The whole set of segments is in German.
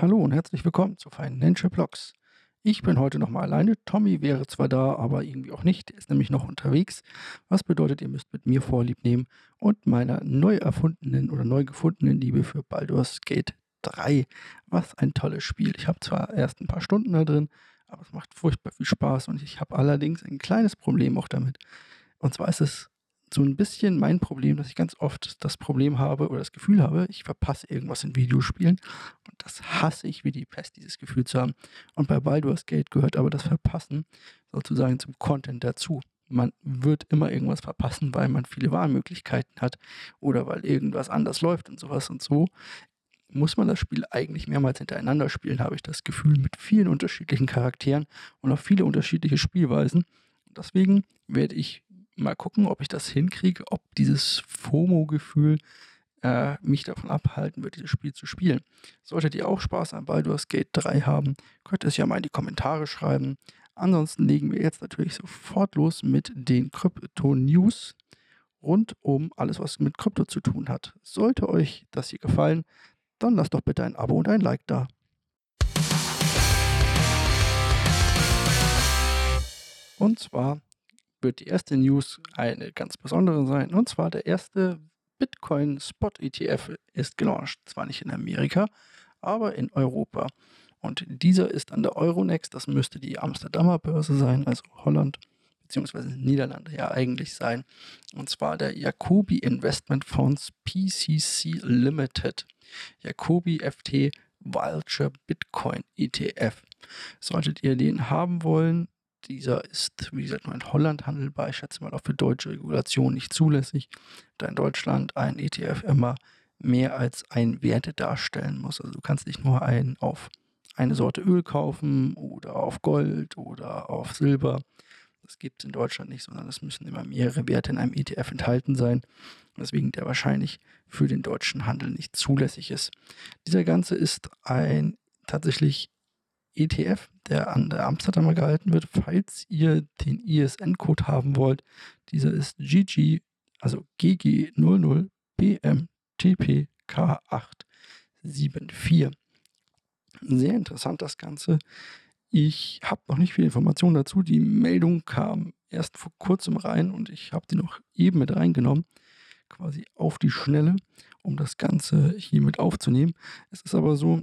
Hallo und herzlich willkommen zu Financial Blogs. Ich bin heute nochmal alleine. Tommy wäre zwar da, aber irgendwie auch nicht. Er ist nämlich noch unterwegs. Was bedeutet, ihr müsst mit mir Vorlieb nehmen und meiner neu erfundenen oder neu gefundenen Liebe für Baldur's Gate 3. Was ein tolles Spiel. Ich habe zwar erst ein paar Stunden da drin, aber es macht furchtbar viel Spaß und ich habe allerdings ein kleines Problem auch damit. Und zwar ist es so ein bisschen mein Problem, dass ich ganz oft das Problem habe oder das Gefühl habe, ich verpasse irgendwas in Videospielen. Und das hasse ich wie die Pest, dieses Gefühl zu haben. Und bei Baldur's Gate gehört aber das Verpassen sozusagen zum Content dazu. Man wird immer irgendwas verpassen, weil man viele Wahlmöglichkeiten hat oder weil irgendwas anders läuft und sowas und so. Muss man das Spiel eigentlich mehrmals hintereinander spielen, habe ich das Gefühl, mit vielen unterschiedlichen Charakteren und auch viele unterschiedliche Spielweisen. Deswegen werde ich mal gucken, ob ich das hinkriege, ob dieses FOMO-Gefühl äh, mich davon abhalten wird, dieses Spiel zu spielen. Solltet ihr auch Spaß an Baldur's Gate 3 haben, könnt ihr es ja mal in die Kommentare schreiben. Ansonsten legen wir jetzt natürlich sofort los mit den Krypto-News rund um alles, was mit Krypto zu tun hat. Sollte euch das hier gefallen, dann lasst doch bitte ein Abo und ein Like da. Und zwar wird die erste News eine ganz besondere sein. Und zwar der erste Bitcoin Spot ETF ist gelauncht. Zwar nicht in Amerika, aber in Europa. Und dieser ist an der Euronext, das müsste die Amsterdamer Börse sein, also Holland bzw. Niederlande ja eigentlich sein. Und zwar der Jacobi Investment Funds PCC Limited. Jacobi FT Vulture Bitcoin ETF. Solltet ihr den haben wollen, dieser ist, wie gesagt, nur in Holland handelbar. Ich schätze mal auch für deutsche Regulation nicht zulässig, da in Deutschland ein ETF immer mehr als ein Werte darstellen muss. Also du kannst nicht nur einen auf eine Sorte Öl kaufen oder auf Gold oder auf Silber. Das gibt es in Deutschland nicht, sondern es müssen immer mehrere Werte in einem ETF enthalten sein. Weswegen der wahrscheinlich für den deutschen Handel nicht zulässig ist. Dieser Ganze ist ein tatsächlich ETF, der an der Amsterdamer gehalten wird, falls ihr den ISN-Code haben wollt. Dieser ist GG, also GG00BMTPK874. Sehr interessant das Ganze. Ich habe noch nicht viel Informationen dazu. Die Meldung kam erst vor kurzem rein und ich habe die noch eben mit reingenommen, quasi auf die Schnelle, um das Ganze hier mit aufzunehmen. Es ist aber so,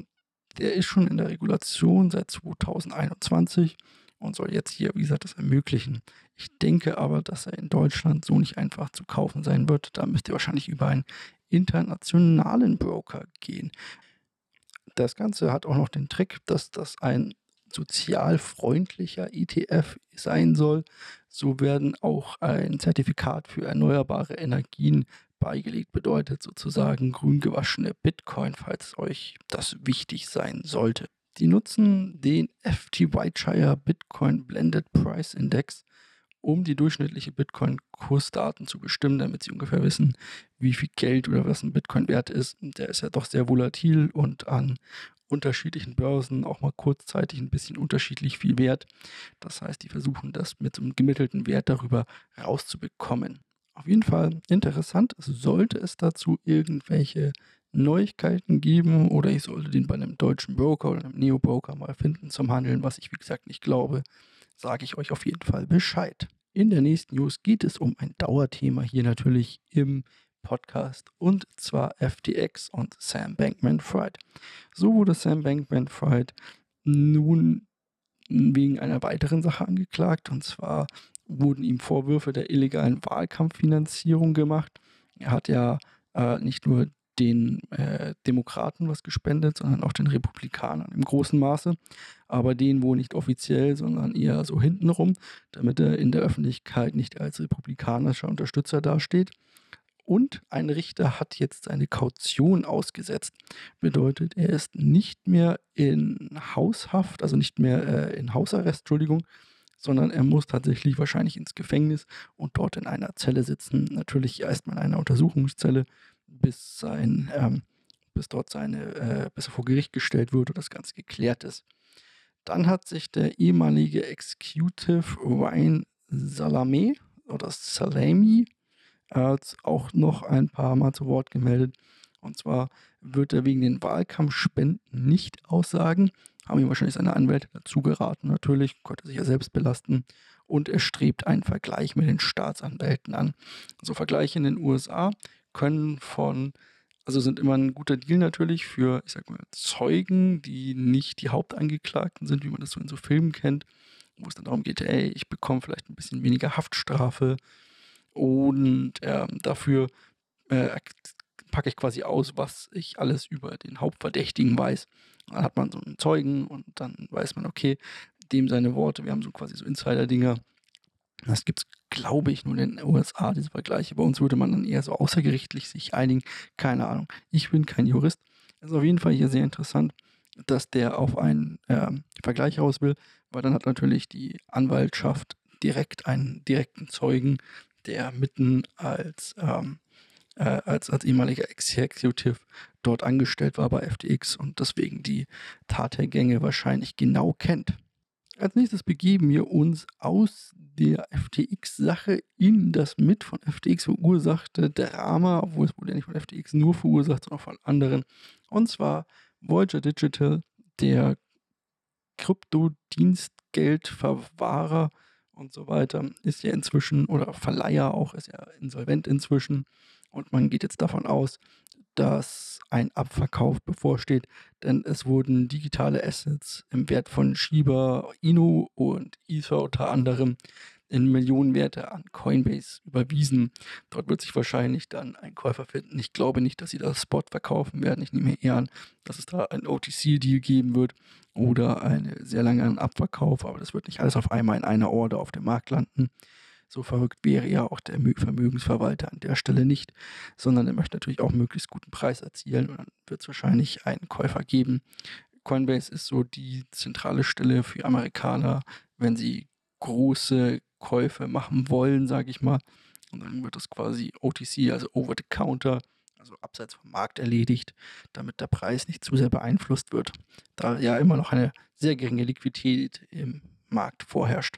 der ist schon in der Regulation seit 2021 und soll jetzt hier, wie gesagt, das ermöglichen. Ich denke aber, dass er in Deutschland so nicht einfach zu kaufen sein wird. Da müsst ihr wahrscheinlich über einen internationalen Broker gehen. Das Ganze hat auch noch den Trick, dass das ein sozialfreundlicher ETF sein soll. So werden auch ein Zertifikat für erneuerbare Energien beigelegt bedeutet sozusagen grün gewaschene Bitcoin, falls euch das wichtig sein sollte. Die nutzen den FT Whiteshire Bitcoin Blended Price Index, um die durchschnittliche Bitcoin-Kursdaten zu bestimmen, damit sie ungefähr wissen, wie viel Geld oder was ein Bitcoin wert ist. Der ist ja doch sehr volatil und an unterschiedlichen Börsen auch mal kurzzeitig ein bisschen unterschiedlich viel wert. Das heißt, die versuchen das mit einem gemittelten Wert darüber rauszubekommen. Auf jeden Fall interessant. Sollte es dazu irgendwelche Neuigkeiten geben oder ich sollte den bei einem deutschen Broker oder einem Neo-Broker mal finden zum Handeln, was ich wie gesagt nicht glaube, sage ich euch auf jeden Fall Bescheid. In der nächsten News geht es um ein Dauerthema hier natürlich im Podcast und zwar FTX und Sam Bankman Fried. So wurde Sam Bankman Fried nun wegen einer weiteren Sache angeklagt und zwar wurden ihm Vorwürfe der illegalen Wahlkampffinanzierung gemacht. Er hat ja äh, nicht nur den äh, Demokraten was gespendet, sondern auch den Republikanern im großen Maße, aber den wohl nicht offiziell, sondern eher so hintenrum, damit er in der Öffentlichkeit nicht als republikanischer Unterstützer dasteht. Und ein Richter hat jetzt seine Kaution ausgesetzt. Bedeutet, er ist nicht mehr in Haushaft, also nicht mehr äh, in Hausarrest, Entschuldigung, sondern er muss tatsächlich wahrscheinlich ins Gefängnis und dort in einer Zelle sitzen. Natürlich erstmal in einer Untersuchungszelle, bis sein, ähm, bis dort seine, äh, bis er vor Gericht gestellt wird und das Ganze geklärt ist. Dann hat sich der ehemalige Executive Ryan Salame oder Salami äh, auch noch ein paar Mal zu Wort gemeldet. Und zwar wird er wegen den Wahlkampfspenden nicht aussagen. Haben ihm wahrscheinlich seine Anwälte dazu geraten, natürlich, konnte sich ja selbst belasten. Und er strebt einen Vergleich mit den Staatsanwälten an. Also Vergleiche in den USA können von, also sind immer ein guter Deal natürlich für, ich sag mal, Zeugen, die nicht die Hauptangeklagten sind, wie man das so in so Filmen kennt, wo es dann darum geht, ey, ich bekomme vielleicht ein bisschen weniger Haftstrafe und äh, dafür äh, packe ich quasi aus, was ich alles über den Hauptverdächtigen weiß. Dann hat man so einen Zeugen und dann weiß man, okay, dem seine Worte, wir haben so quasi so Insider-Dinger. Das gibt es, glaube ich, nur in den USA, diese Vergleiche. Bei uns würde man dann eher so außergerichtlich sich einigen. Keine Ahnung. Ich bin kein Jurist. Es ist auf jeden Fall hier sehr interessant, dass der auf einen äh, Vergleich raus will, weil dann hat natürlich die Anwaltschaft direkt einen direkten Zeugen, der mitten als ähm, äh, als, als ehemaliger Executive dort angestellt war bei FTX und deswegen die Tathergänge wahrscheinlich genau kennt. Als nächstes begeben wir uns aus der FTX-Sache in das mit von FTX verursachte Drama, obwohl es wurde ja nicht von FTX nur verursacht, sondern von anderen. Und zwar Voyager Digital, der Kryptodienstgeldverwahrer und so weiter, ist ja inzwischen, oder Verleiher auch, ist ja insolvent inzwischen. Und man geht jetzt davon aus, dass ein Abverkauf bevorsteht, denn es wurden digitale Assets im Wert von Shiba Inu und Ether unter anderem in Millionenwerte an Coinbase überwiesen. Dort wird sich wahrscheinlich dann ein Käufer finden. Ich glaube nicht, dass sie das Spot verkaufen werden. Ich nehme eher an, dass es da ein OTC-Deal geben wird oder einen sehr langen Abverkauf, aber das wird nicht alles auf einmal in einer Order auf dem Markt landen. So verrückt wäre ja auch der Vermögensverwalter an der Stelle nicht, sondern er möchte natürlich auch möglichst guten Preis erzielen und dann wird es wahrscheinlich einen Käufer geben. Coinbase ist so die zentrale Stelle für Amerikaner, wenn sie große Käufe machen wollen, sage ich mal. Und dann wird das quasi OTC, also Over the Counter, also abseits vom Markt erledigt, damit der Preis nicht zu sehr beeinflusst wird, da ja immer noch eine sehr geringe Liquidität im Markt vorherrscht.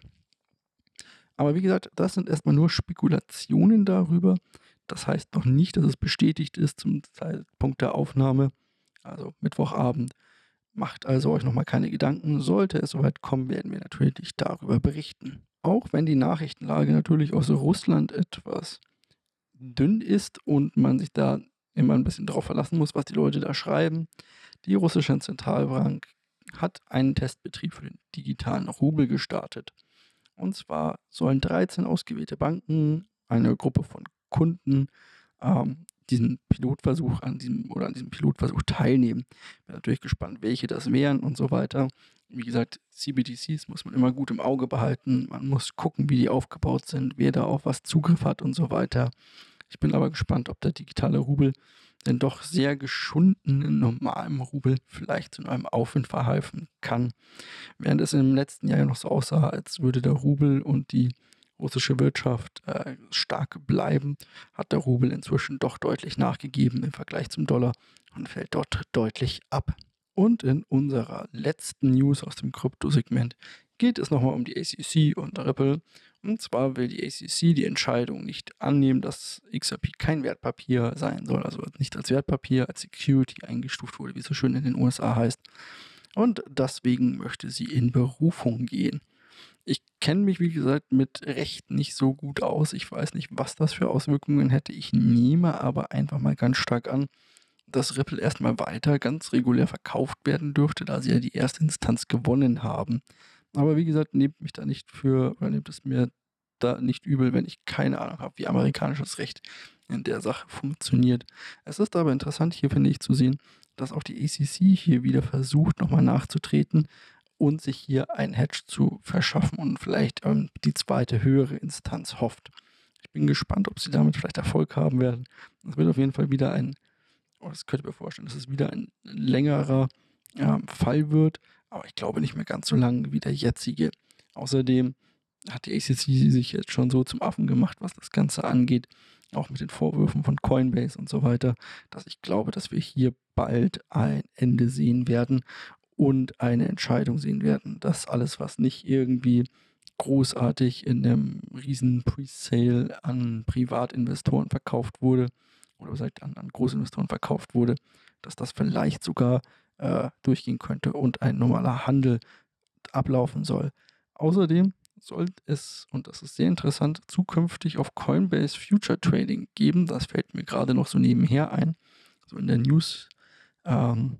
Aber wie gesagt, das sind erstmal nur Spekulationen darüber. Das heißt noch nicht, dass es bestätigt ist zum Zeitpunkt der Aufnahme, also Mittwochabend. Macht also euch nochmal keine Gedanken. Sollte es soweit kommen, werden wir natürlich darüber berichten. Auch wenn die Nachrichtenlage natürlich aus Russland etwas dünn ist und man sich da immer ein bisschen darauf verlassen muss, was die Leute da schreiben. Die russische Zentralbank hat einen Testbetrieb für den digitalen Rubel gestartet. Und zwar sollen 13 ausgewählte Banken, eine Gruppe von Kunden, ähm, diesen Pilotversuch an diesem oder an diesem Pilotversuch teilnehmen. Bin natürlich gespannt, welche das wären und so weiter. Wie gesagt, CBDCs muss man immer gut im Auge behalten. Man muss gucken, wie die aufgebaut sind, wer da auf was Zugriff hat und so weiter. Ich bin aber gespannt, ob der digitale Rubel denn doch sehr geschundenen normalem Rubel vielleicht zu einem Aufwind verhelfen kann. Während es im letzten Jahr ja noch so aussah, als würde der Rubel und die russische Wirtschaft äh, stark bleiben, hat der Rubel inzwischen doch deutlich nachgegeben im Vergleich zum Dollar und fällt dort deutlich ab. Und in unserer letzten News aus dem Kryptosegment geht es nochmal um die ACC und Ripple. Und zwar will die ACC die Entscheidung nicht annehmen, dass XRP kein Wertpapier sein soll, also nicht als Wertpapier, als Security eingestuft wurde, wie es so schön in den USA heißt. Und deswegen möchte sie in Berufung gehen. Ich kenne mich, wie gesagt, mit Recht nicht so gut aus. Ich weiß nicht, was das für Auswirkungen hätte. Ich nehme aber einfach mal ganz stark an, dass Ripple erstmal weiter ganz regulär verkauft werden dürfte, da sie ja die erste Instanz gewonnen haben. Aber wie gesagt, nehmt mich da nicht für, oder nehmt es mir da nicht übel, wenn ich keine Ahnung habe, wie amerikanisches Recht in der Sache funktioniert. Es ist aber interessant hier, finde ich, zu sehen, dass auch die ACC hier wieder versucht, nochmal nachzutreten und sich hier ein Hedge zu verschaffen und vielleicht ähm, die zweite höhere Instanz hofft. Ich bin gespannt, ob sie damit vielleicht Erfolg haben werden. Es wird auf jeden Fall wieder ein, oh, das könnte ich mir vorstellen, dass es wieder ein längerer äh, Fall wird, aber ich glaube nicht mehr ganz so lang wie der jetzige. Außerdem hat die ACC sich jetzt schon so zum Affen gemacht, was das Ganze angeht, auch mit den Vorwürfen von Coinbase und so weiter, dass ich glaube, dass wir hier bald ein Ende sehen werden und eine Entscheidung sehen werden, dass alles, was nicht irgendwie großartig in einem riesen Presale an Privatinvestoren verkauft wurde, oder gesagt an, an Großinvestoren verkauft wurde, dass das vielleicht sogar äh, durchgehen könnte und ein normaler Handel ablaufen soll. Außerdem soll es, und das ist sehr interessant, zukünftig auf Coinbase Future Trading geben. Das fällt mir gerade noch so nebenher ein, so in der News. Ähm,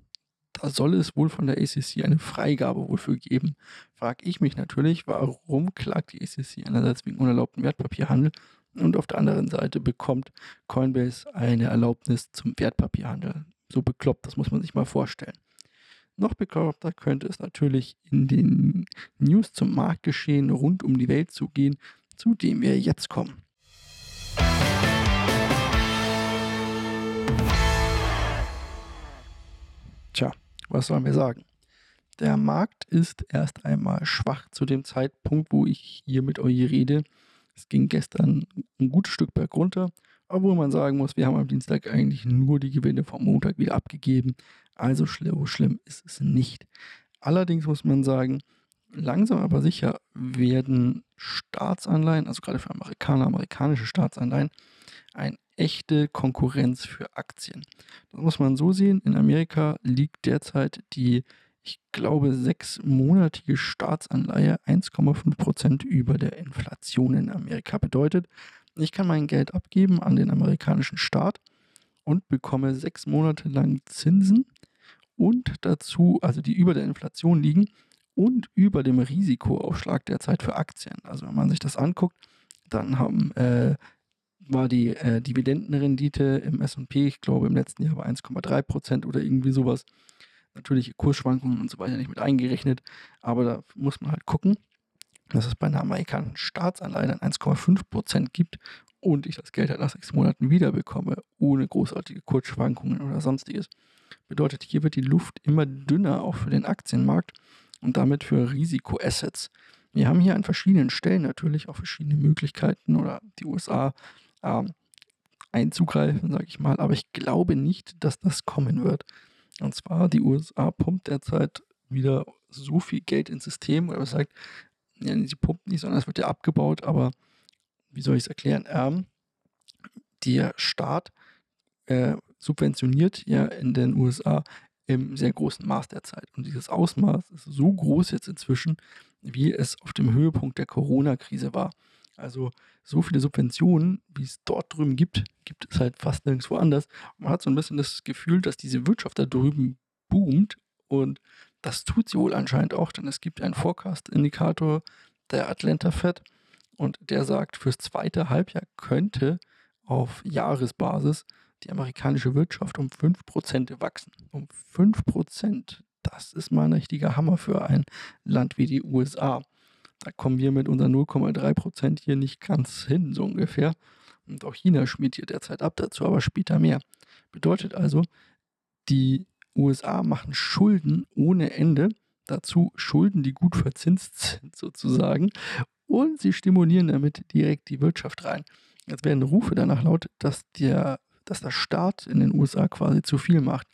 da soll es wohl von der ACC eine Freigabe wohl für geben. Frage ich mich natürlich, warum klagt die ACC einerseits wegen unerlaubten Wertpapierhandel und auf der anderen Seite bekommt Coinbase eine Erlaubnis zum Wertpapierhandel. So bekloppt, das muss man sich mal vorstellen. Noch bekloppter könnte es natürlich in den News zum Marktgeschehen rund um die Welt zugehen, zu dem wir jetzt kommen. Tja, was sollen wir sagen? Der Markt ist erst einmal schwach zu dem Zeitpunkt, wo ich hier mit euch rede. Es ging gestern ein gutes Stück bergunter, obwohl man sagen muss, wir haben am Dienstag eigentlich nur die Gewinne vom Montag wieder abgegeben. Also schlimm, schlimm ist es nicht. Allerdings muss man sagen, langsam aber sicher werden Staatsanleihen, also gerade für Amerikaner, amerikanische Staatsanleihen, eine echte Konkurrenz für Aktien. Das muss man so sehen. In Amerika liegt derzeit die, ich glaube, sechsmonatige Staatsanleihe 1,5% über der Inflation in Amerika. Bedeutet, ich kann mein Geld abgeben an den amerikanischen Staat und bekomme sechs Monate lang Zinsen und dazu, also die über der Inflation liegen und über dem Risikoaufschlag derzeit für Aktien. Also wenn man sich das anguckt, dann haben, äh, war die äh, Dividendenrendite im SP, ich glaube im letzten Jahr bei 1,3 Prozent oder irgendwie sowas. Natürliche Kursschwankungen und so weiter nicht mit eingerechnet, aber da muss man halt gucken, dass es bei einer amerikanischen Staatsanleihe 1,5 Prozent gibt und ich das Geld halt nach sechs Monaten wiederbekomme, ohne großartige Kursschwankungen oder sonstiges. Bedeutet, hier wird die Luft immer dünner, auch für den Aktienmarkt und damit für Risikoassets. Wir haben hier an verschiedenen Stellen natürlich auch verschiedene Möglichkeiten oder die USA ähm, einzugreifen, sage ich mal, aber ich glaube nicht, dass das kommen wird. Und zwar, die USA pumpt derzeit wieder so viel Geld ins System, oder sagt, ja, sie pumpt nicht, sondern es wird ja abgebaut, aber wie soll ich es erklären? Ähm, der Staat äh, subventioniert ja in den USA im sehr großen Maß derzeit. Und dieses Ausmaß ist so groß jetzt inzwischen, wie es auf dem Höhepunkt der Corona-Krise war. Also so viele Subventionen, wie es dort drüben gibt, gibt es halt fast nirgendwo anders. man hat so ein bisschen das Gefühl, dass diese Wirtschaft da drüben boomt und das tut sie wohl anscheinend auch, denn es gibt einen Forecast-Indikator der Atlanta Fed und der sagt, fürs zweite Halbjahr könnte auf Jahresbasis die amerikanische Wirtschaft um 5% wachsen. Um 5%. Das ist mal ein richtiger Hammer für ein Land wie die USA. Da kommen wir mit unseren 0,3% hier nicht ganz hin, so ungefähr. Und auch China schmiert hier derzeit ab, dazu aber später mehr. Bedeutet also, die USA machen Schulden ohne Ende. Dazu Schulden, die gut verzinst sind, sozusagen und sie stimulieren damit direkt die Wirtschaft rein. Jetzt werden Rufe danach laut, dass der, dass der Staat in den USA quasi zu viel macht.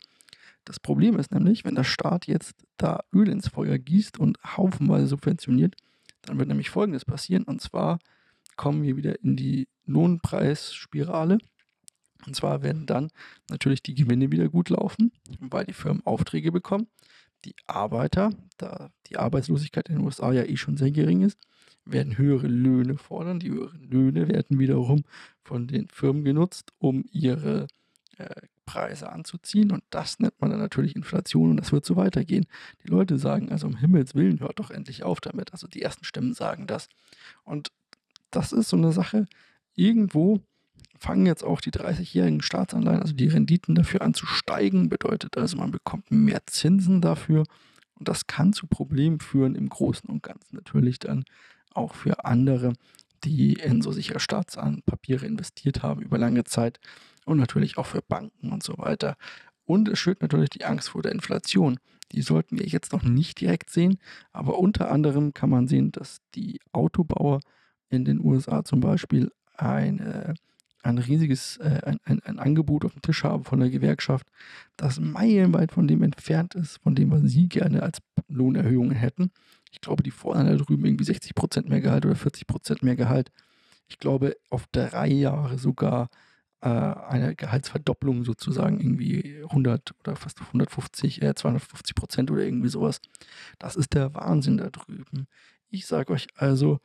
Das Problem ist nämlich, wenn der Staat jetzt da Öl ins Feuer gießt und haufenweise subventioniert, dann wird nämlich Folgendes passieren. Und zwar kommen wir wieder in die Lohnpreisspirale. Und zwar werden dann natürlich die Gewinne wieder gut laufen, weil die Firmen Aufträge bekommen. Die Arbeiter, da die Arbeitslosigkeit in den USA ja eh schon sehr gering ist, werden höhere Löhne fordern. Die höheren Löhne werden wiederum von den Firmen genutzt, um ihre äh, Preise anzuziehen. Und das nennt man dann natürlich Inflation und das wird so weitergehen. Die Leute sagen also, um Himmels Willen, hört doch endlich auf damit. Also die ersten Stimmen sagen das. Und das ist so eine Sache, irgendwo fangen jetzt auch die 30-jährigen Staatsanleihen, also die Renditen dafür an zu steigen. Bedeutet also, man bekommt mehr Zinsen dafür. Und das kann zu Problemen führen im Großen und Ganzen natürlich dann auch für andere, die in so sichere Staatspapiere investiert haben über lange Zeit und natürlich auch für Banken und so weiter. Und es schürt natürlich die Angst vor der Inflation. Die sollten wir jetzt noch nicht direkt sehen, aber unter anderem kann man sehen, dass die Autobauer in den USA zum Beispiel eine, ein riesiges äh, ein, ein, ein, Angebot auf dem Tisch haben von der Gewerkschaft, das meilenweit von dem entfernt ist, von dem was sie gerne als Lohnerhöhungen hätten. Ich glaube, die fordern da drüben irgendwie 60 Prozent mehr Gehalt oder 40 Prozent mehr Gehalt. Ich glaube, auf drei Jahre sogar äh, eine Gehaltsverdopplung sozusagen irgendwie 100 oder fast 150, äh, 250 Prozent oder irgendwie sowas. Das ist der Wahnsinn da drüben. Ich sage euch also,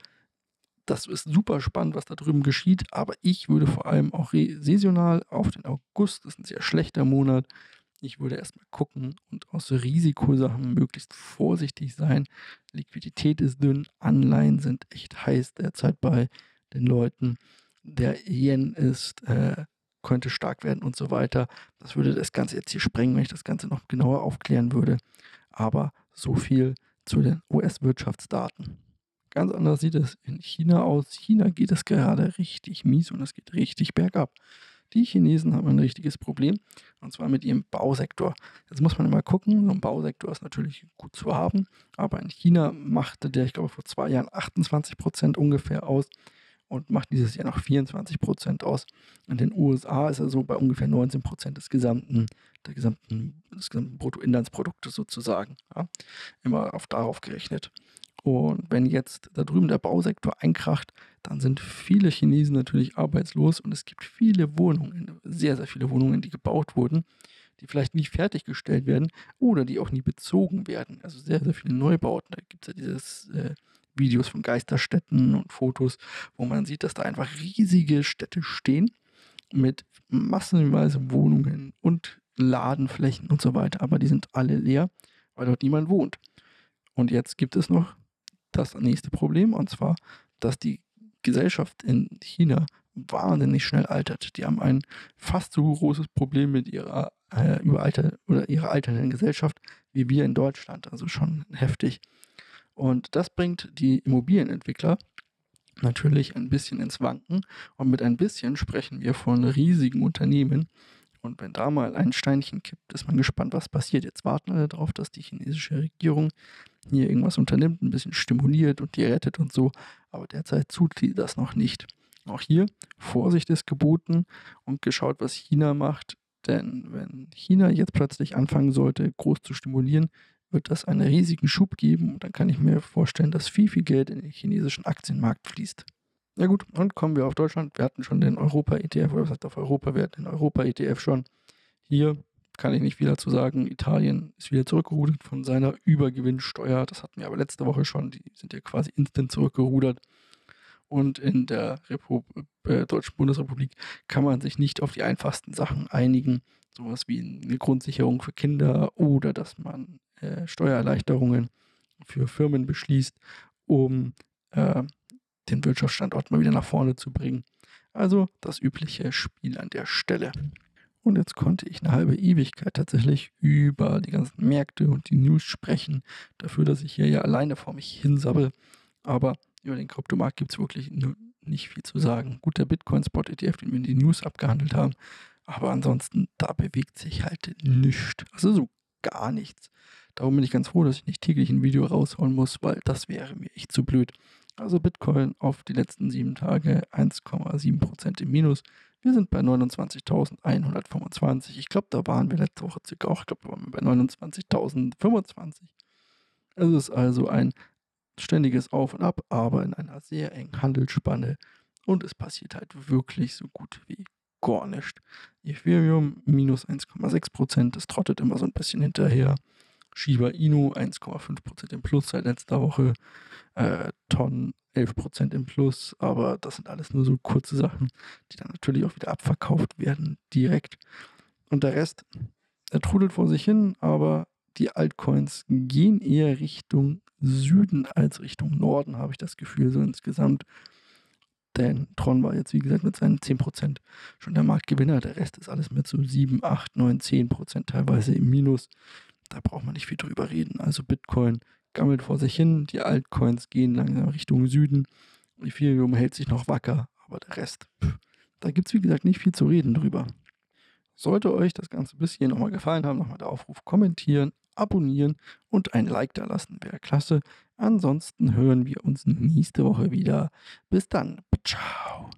das ist super spannend, was da drüben geschieht, aber ich würde vor allem auch saisonal auf den August, das ist ein sehr schlechter Monat, ich würde erstmal gucken und aus Risikosachen möglichst vorsichtig sein. Liquidität ist dünn, Anleihen sind echt heiß derzeit bei den Leuten. Der Yen ist, äh, könnte stark werden und so weiter. Das würde das Ganze jetzt hier sprengen, wenn ich das Ganze noch genauer aufklären würde. Aber so viel zu den US-Wirtschaftsdaten. Ganz anders sieht es in China aus. China geht es gerade richtig mies und es geht richtig bergab. Die Chinesen haben ein richtiges Problem und zwar mit ihrem Bausektor. Jetzt muss man immer gucken, so ein Bausektor ist natürlich gut zu haben, aber in China machte der, ich glaube, vor zwei Jahren 28 Prozent ungefähr aus und macht dieses Jahr noch 24 Prozent aus. In den USA ist er so bei ungefähr 19 Prozent des gesamten, der gesamten, des gesamten Bruttoinlandsproduktes sozusagen. Ja? Immer auf darauf gerechnet. Und wenn jetzt da drüben der Bausektor einkracht, dann sind viele Chinesen natürlich arbeitslos und es gibt viele Wohnungen, sehr, sehr viele Wohnungen, die gebaut wurden, die vielleicht nie fertiggestellt werden oder die auch nie bezogen werden. Also sehr, sehr viele Neubauten. Da gibt es ja dieses äh, Videos von Geisterstädten und Fotos, wo man sieht, dass da einfach riesige Städte stehen mit massenweise Wohnungen und Ladenflächen und so weiter. Aber die sind alle leer, weil dort niemand wohnt. Und jetzt gibt es noch das nächste Problem, und zwar, dass die Gesellschaft in China wahnsinnig schnell altert. Die haben ein fast so großes Problem mit ihrer äh, Überalter oder ihrer alternden Gesellschaft wie wir in Deutschland. Also schon heftig. Und das bringt die Immobilienentwickler natürlich ein bisschen ins Wanken. Und mit ein bisschen sprechen wir von riesigen Unternehmen. Und wenn da mal ein Steinchen kippt, ist man gespannt, was passiert. Jetzt warten alle darauf, dass die chinesische Regierung hier irgendwas unternimmt, ein bisschen stimuliert und die rettet und so. Aber derzeit tut sie das noch nicht. Auch hier Vorsicht ist geboten und geschaut, was China macht. Denn wenn China jetzt plötzlich anfangen sollte, groß zu stimulieren, wird das einen riesigen Schub geben und dann kann ich mir vorstellen, dass viel, viel Geld in den chinesischen Aktienmarkt fließt. Ja gut, und kommen wir auf Deutschland. Wir hatten schon den Europa-ETF, oder was heißt auf Europa? Wir hatten den Europa-ETF schon. Hier kann ich nicht viel dazu sagen. Italien ist wieder zurückgerudert von seiner Übergewinnsteuer. Das hatten wir aber letzte Woche schon. Die sind ja quasi instant zurückgerudert. Und in der Repu äh, Deutschen Bundesrepublik kann man sich nicht auf die einfachsten Sachen einigen. Sowas wie eine Grundsicherung für Kinder oder dass man äh, Steuererleichterungen für Firmen beschließt, um äh, den Wirtschaftsstandort mal wieder nach vorne zu bringen. Also das übliche Spiel an der Stelle. Und jetzt konnte ich eine halbe Ewigkeit tatsächlich über die ganzen Märkte und die News sprechen, dafür, dass ich hier ja alleine vor mich hinsabbel. Aber über den Kryptomarkt gibt es wirklich nicht viel zu sagen. Gut, der Bitcoin-Spot-ETF, den wir in die News abgehandelt haben, aber ansonsten, da bewegt sich halt nichts. Also so gar nichts. Darum bin ich ganz froh, dass ich nicht täglich ein Video rausholen muss, weil das wäre mir echt zu blöd. Also Bitcoin auf die letzten sieben Tage 1,7% im Minus. Wir sind bei 29.125. Ich glaube, da waren wir letzte Woche circa auch. Ich glaube, da waren wir bei 29.025. Es ist also ein ständiges Auf und Ab, aber in einer sehr engen Handelsspanne. Und es passiert halt wirklich so gut wie gar nichts. Ethereum minus 1,6%. Das trottet immer so ein bisschen hinterher. Shiba Inu 1,5% im Plus seit letzter Woche, äh, Ton 11% im Plus, aber das sind alles nur so kurze Sachen, die dann natürlich auch wieder abverkauft werden direkt. Und der Rest, er trudelt vor sich hin, aber die Altcoins gehen eher Richtung Süden als Richtung Norden, habe ich das Gefühl, so insgesamt. Denn Tron war jetzt, wie gesagt, mit seinen 10% schon der Marktgewinner. Der Rest ist alles mit so 7, 8, 9, 10% teilweise im Minus da braucht man nicht viel drüber reden. Also Bitcoin gammelt vor sich hin, die Altcoins gehen langsam Richtung Süden, Ethereum hält sich noch wacker, aber der Rest, pff, da gibt es wie gesagt nicht viel zu reden drüber. Sollte euch das Ganze bis hier nochmal gefallen haben, nochmal der Aufruf kommentieren, abonnieren und ein Like da lassen, wäre klasse. Ansonsten hören wir uns nächste Woche wieder. Bis dann. Ciao.